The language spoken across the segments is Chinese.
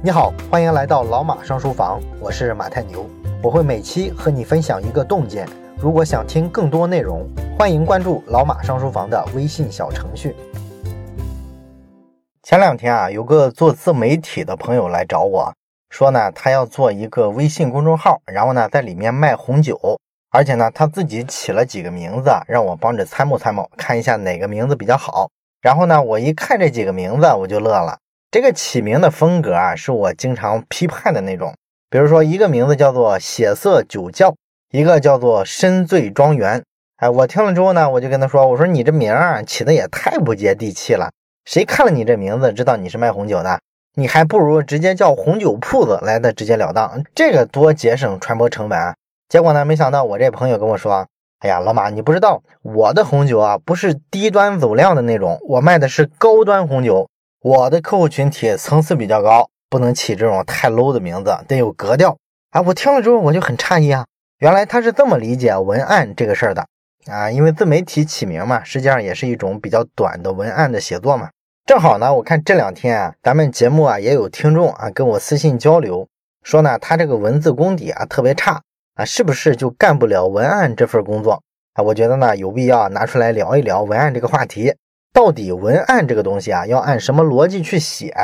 你好，欢迎来到老马上书房，我是马太牛，我会每期和你分享一个洞见。如果想听更多内容，欢迎关注老马上书房的微信小程序。前两天啊，有个做自媒体的朋友来找我说呢，他要做一个微信公众号，然后呢在里面卖红酒，而且呢他自己起了几个名字，让我帮着参谋参谋，看一下哪个名字比较好。然后呢，我一看这几个名字，我就乐了。这个起名的风格啊，是我经常批判的那种。比如说，一个名字叫做“血色酒窖”，一个叫做“深醉庄园”。哎，我听了之后呢，我就跟他说：“我说你这名儿起的也太不接地气了，谁看了你这名字知道你是卖红酒的？你还不如直接叫红酒铺子来的直截了当，这个多节省传播成本啊！”结果呢，没想到我这朋友跟我说：“哎呀，老马，你不知道我的红酒啊，不是低端走量的那种，我卖的是高端红酒。”我的客户群体层次比较高，不能起这种太 low 的名字，得有格调。啊，我听了之后我就很诧异啊，原来他是这么理解文案这个事儿的啊。因为自媒体起名嘛，实际上也是一种比较短的文案的写作嘛。正好呢，我看这两天啊，咱们节目啊也有听众啊跟我私信交流，说呢他这个文字功底啊特别差啊，是不是就干不了文案这份工作啊？我觉得呢有必要拿出来聊一聊文案这个话题。到底文案这个东西啊，要按什么逻辑去写？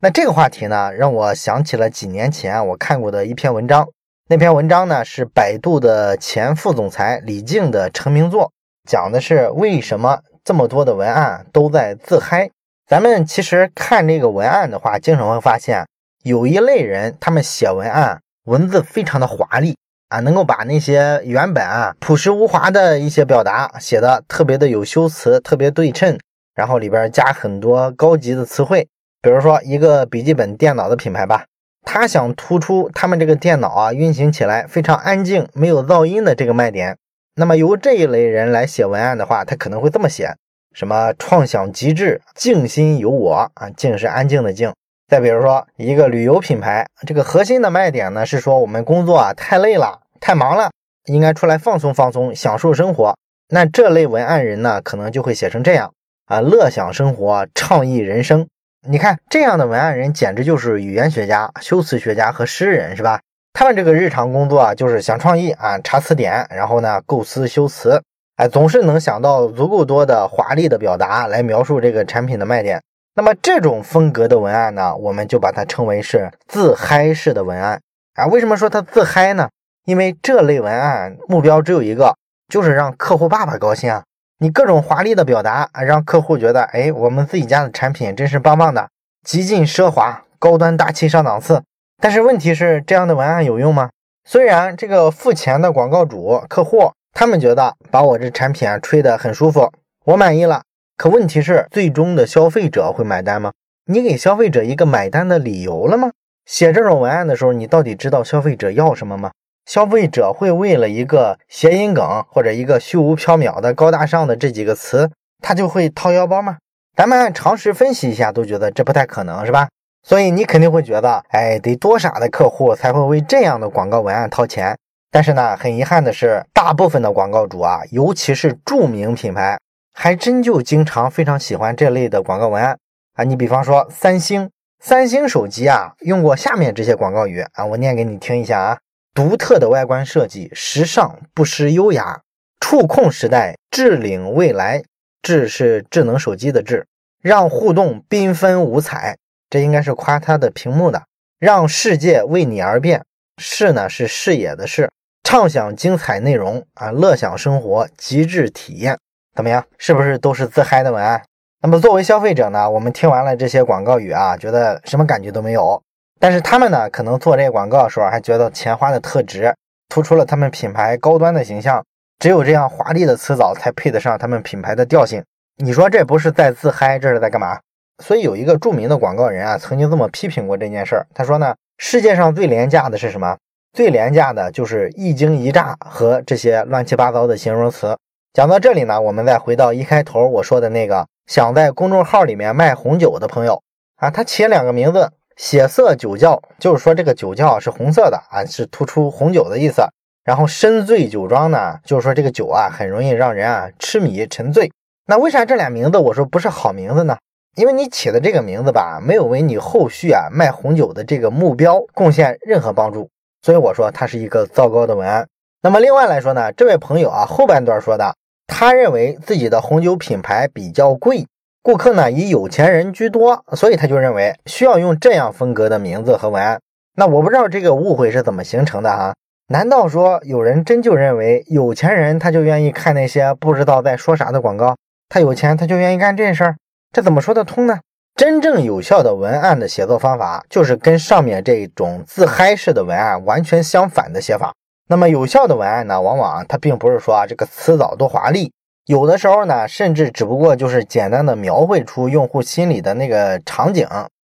那这个话题呢，让我想起了几年前我看过的一篇文章。那篇文章呢，是百度的前副总裁李静的成名作，讲的是为什么这么多的文案都在自嗨。咱们其实看这个文案的话，经常会发现，有一类人，他们写文案文字非常的华丽啊，能够把那些原本啊朴实无华的一些表达写的特别的有修辞，特别对称。然后里边加很多高级的词汇，比如说一个笔记本电脑的品牌吧，他想突出他们这个电脑啊运行起来非常安静、没有噪音的这个卖点。那么由这一类人来写文案的话，他可能会这么写：什么创想极致、静心有我啊，静是安静的静。再比如说一个旅游品牌，这个核心的卖点呢是说我们工作啊太累了、太忙了，应该出来放松放松、享受生活。那这类文案人呢，可能就会写成这样。啊，乐享生活，畅意人生。你看这样的文案人，简直就是语言学家、修辞学家和诗人，是吧？他们这个日常工作啊，就是想创意啊，查词典，然后呢，构思修辞，哎，总是能想到足够多的华丽的表达来描述这个产品的卖点。那么这种风格的文案呢，我们就把它称为是自嗨式的文案啊。为什么说它自嗨呢？因为这类文案目标只有一个，就是让客户爸爸高兴啊。你各种华丽的表达，让客户觉得，哎，我们自己家的产品真是棒棒的，极尽奢华、高端大气上档次。但是问题是，这样的文案有用吗？虽然这个付钱的广告主客户他们觉得把我这产品啊吹得很舒服，我满意了。可问题是，最终的消费者会买单吗？你给消费者一个买单的理由了吗？写这种文案的时候，你到底知道消费者要什么吗？消费者会为了一个谐音梗或者一个虚无缥缈的高大上的这几个词，他就会掏腰包吗？咱们按常识分析一下，都觉得这不太可能，是吧？所以你肯定会觉得，哎，得多傻的客户才会为这样的广告文案掏钱？但是呢，很遗憾的是，大部分的广告主啊，尤其是著名品牌，还真就经常非常喜欢这类的广告文案啊。你比方说三星，三星手机啊，用过下面这些广告语啊，我念给你听一下啊。独特的外观设计，时尚不失优雅。触控时代，智领未来。智是智能手机的智，让互动缤纷五彩。这应该是夸它的屏幕的。让世界为你而变。视呢是视野的视。畅享精彩内容啊，乐享生活，极致体验。怎么样？是不是都是自嗨的文案？那么作为消费者呢，我们听完了这些广告语啊，觉得什么感觉都没有。但是他们呢，可能做这个广告的时候还觉得钱花的特值，突出了他们品牌高端的形象。只有这样华丽的词藻才配得上他们品牌的调性。你说这不是在自嗨，这是在干嘛？所以有一个著名的广告人啊，曾经这么批评过这件事儿。他说呢，世界上最廉价的是什么？最廉价的就是一惊一乍和这些乱七八糟的形容词。讲到这里呢，我们再回到一开头我说的那个想在公众号里面卖红酒的朋友啊，他起两个名字。血色酒窖，就是说这个酒窖是红色的啊，是突出红酒的意思。然后深醉酒庄呢，就是说这个酒啊很容易让人啊痴迷沉醉。那为啥这俩名字我说不是好名字呢？因为你起的这个名字吧，没有为你后续啊卖红酒的这个目标贡献任何帮助，所以我说它是一个糟糕的文案。那么另外来说呢，这位朋友啊后半段说的，他认为自己的红酒品牌比较贵，顾客呢以有钱人居多，所以他就认为需要用这样风格的名字和文案。那我不知道这个误会是怎么形成的哈？难道说有人真就认为有钱人他就愿意看那些不知道在说啥的广告？他有钱他就愿意干这事儿？这怎么说得通呢？真正有效的文案的写作方法，就是跟上面这种自嗨式的文案完全相反的写法。那么有效的文案呢，往往它并不是说这个词藻多华丽，有的时候呢，甚至只不过就是简单的描绘出用户心里的那个场景。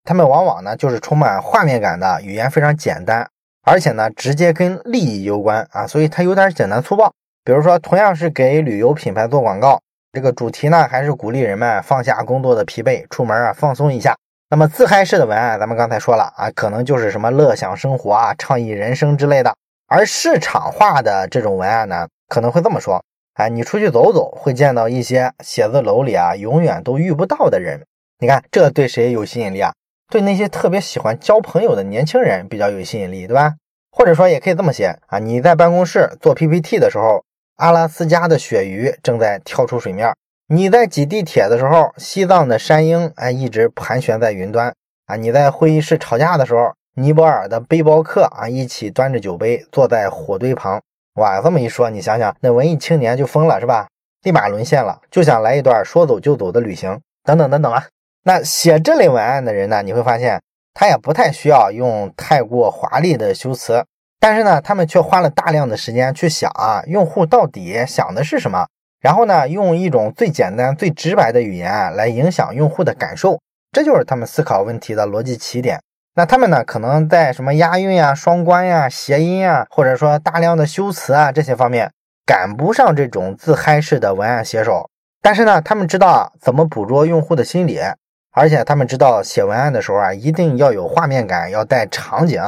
他们往往呢就是充满画面感的语言，非常简单，而且呢直接跟利益攸关啊，所以它有点简单粗暴。比如说，同样是给旅游品牌做广告。这个主题呢，还是鼓励人们放下工作的疲惫，出门啊放松一下。那么自嗨式的文案，咱们刚才说了啊，可能就是什么乐享生活啊、倡议人生之类的。而市场化的这种文案呢，可能会这么说：哎，你出去走走，会见到一些写字楼里啊永远都遇不到的人。你看，这对谁有吸引力啊？对那些特别喜欢交朋友的年轻人比较有吸引力，对吧？或者说也可以这么写啊，你在办公室做 PPT 的时候。阿拉斯加的鳕鱼正在跳出水面。你在挤地铁的时候，西藏的山鹰哎一直盘旋在云端啊。你在会议室吵架的时候，尼泊尔的背包客啊一起端着酒杯坐在火堆旁。哇，这么一说，你想想，那文艺青年就疯了是吧？立马沦陷了，就想来一段说走就走的旅行，等等等等啊。那写这类文案的人呢，你会发现他也不太需要用太过华丽的修辞。但是呢，他们却花了大量的时间去想啊，用户到底想的是什么，然后呢，用一种最简单、最直白的语言来影响用户的感受，这就是他们思考问题的逻辑起点。那他们呢，可能在什么押韵呀、双关呀、谐音啊，或者说大量的修辞啊这些方面赶不上这种自嗨式的文案写手。但是呢，他们知道怎么捕捉用户的心理，而且他们知道写文案的时候啊，一定要有画面感，要带场景。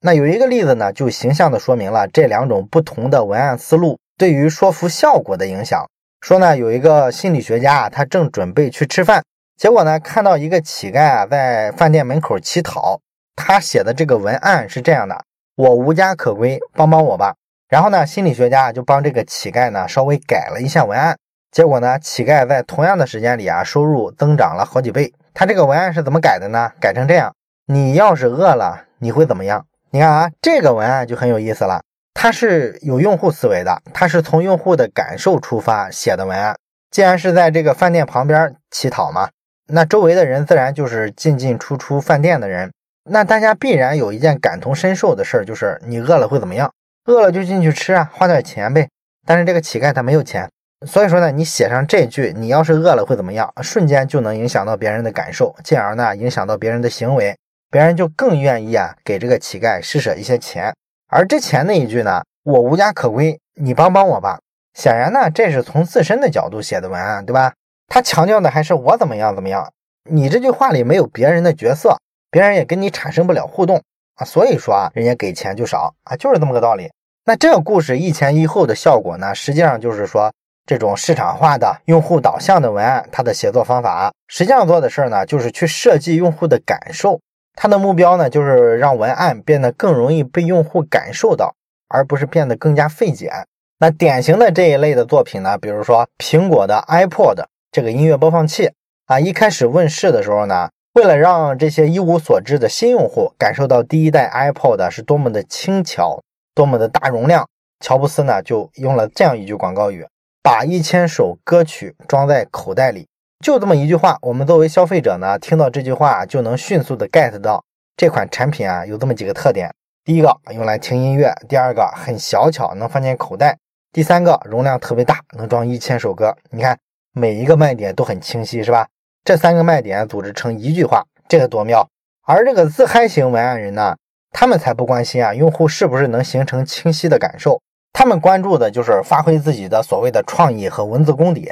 那有一个例子呢，就形象的说明了这两种不同的文案思路对于说服效果的影响。说呢，有一个心理学家啊，他正准备去吃饭，结果呢，看到一个乞丐啊在饭店门口乞讨。他写的这个文案是这样的：我无家可归，帮帮我吧。然后呢，心理学家就帮这个乞丐呢稍微改了一下文案，结果呢，乞丐在同样的时间里啊，收入增长了好几倍。他这个文案是怎么改的呢？改成这样：你要是饿了，你会怎么样？你看啊，这个文案就很有意思了，它是有用户思维的，它是从用户的感受出发写的文案。既然是在这个饭店旁边乞讨嘛，那周围的人自然就是进进出出饭店的人，那大家必然有一件感同身受的事儿，就是你饿了会怎么样？饿了就进去吃啊，花点钱呗。但是这个乞丐他没有钱，所以说呢，你写上这句，你要是饿了会怎么样？瞬间就能影响到别人的感受，进而呢，影响到别人的行为。别人就更愿意啊给这个乞丐施舍一些钱，而之前那一句呢，我无家可归，你帮帮我吧。显然呢，这是从自身的角度写的文案，对吧？他强调的还是我怎么样怎么样。你这句话里没有别人的角色，别人也跟你产生不了互动啊。所以说啊，人家给钱就少啊，就是这么个道理。那这个故事一前一后的效果呢，实际上就是说，这种市场化的用户导向的文案，它的写作方法，实际上做的事儿呢，就是去设计用户的感受。它的目标呢，就是让文案变得更容易被用户感受到，而不是变得更加费解。那典型的这一类的作品呢，比如说苹果的 iPod 这个音乐播放器啊，一开始问世的时候呢，为了让这些一无所知的新用户感受到第一代 iPod 是多么的轻巧、多么的大容量，乔布斯呢就用了这样一句广告语：把一千首歌曲装在口袋里。就这么一句话，我们作为消费者呢，听到这句话就能迅速的 get 到这款产品啊有这么几个特点：第一个用来听音乐，第二个很小巧能放进口袋，第三个容量特别大，能装一千首歌。你看每一个卖点都很清晰，是吧？这三个卖点组织成一句话，这个多妙！而这个自嗨型文案人呢，他们才不关心啊用户是不是能形成清晰的感受，他们关注的就是发挥自己的所谓的创意和文字功底。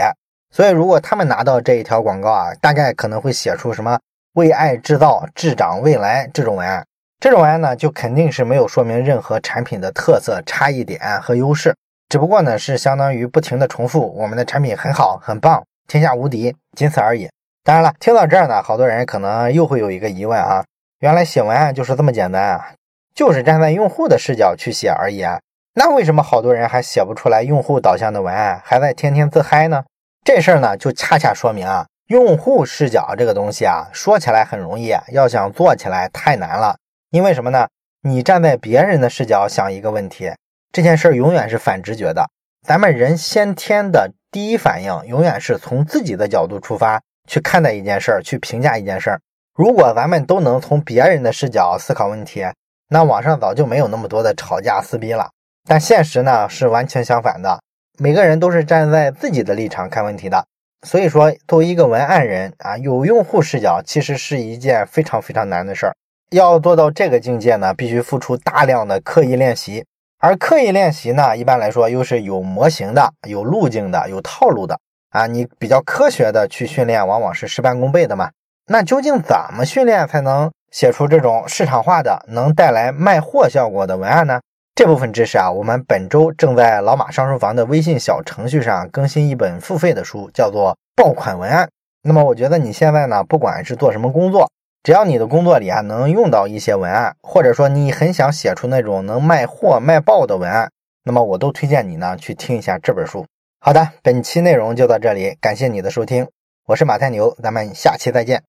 所以，如果他们拿到这一条广告啊，大概可能会写出什么“为爱制造，智长未来”这种文案。这种文案呢，就肯定是没有说明任何产品的特色、差异点和优势，只不过呢，是相当于不停的重复我们的产品很好、很棒、天下无敌，仅此而已。当然了，听到这儿呢，好多人可能又会有一个疑问啊，原来写文案就是这么简单啊，就是站在用户的视角去写而已啊。那为什么好多人还写不出来用户导向的文案，还在天天自嗨呢？这事儿呢，就恰恰说明啊，用户视角这个东西啊，说起来很容易，要想做起来太难了。因为什么呢？你站在别人的视角想一个问题，这件事儿永远是反直觉的。咱们人先天的第一反应，永远是从自己的角度出发去看待一件事儿，去评价一件事儿。如果咱们都能从别人的视角思考问题，那网上早就没有那么多的吵架撕逼了。但现实呢是完全相反的，每个人都是站在自己的立场看问题的。所以说，作为一个文案人啊，有用户视角其实是一件非常非常难的事儿。要做到这个境界呢，必须付出大量的刻意练习。而刻意练习呢，一般来说又是有模型的、有路径的、有套路的啊。你比较科学的去训练，往往是事半功倍的嘛。那究竟怎么训练才能写出这种市场化的、能带来卖货效果的文案呢？这部分知识啊，我们本周正在老马上书房的微信小程序上更新一本付费的书，叫做《爆款文案》。那么我觉得你现在呢，不管是做什么工作，只要你的工作里啊能用到一些文案，或者说你很想写出那种能卖货卖爆的文案，那么我都推荐你呢去听一下这本书。好的，本期内容就到这里，感谢你的收听，我是马太牛，咱们下期再见。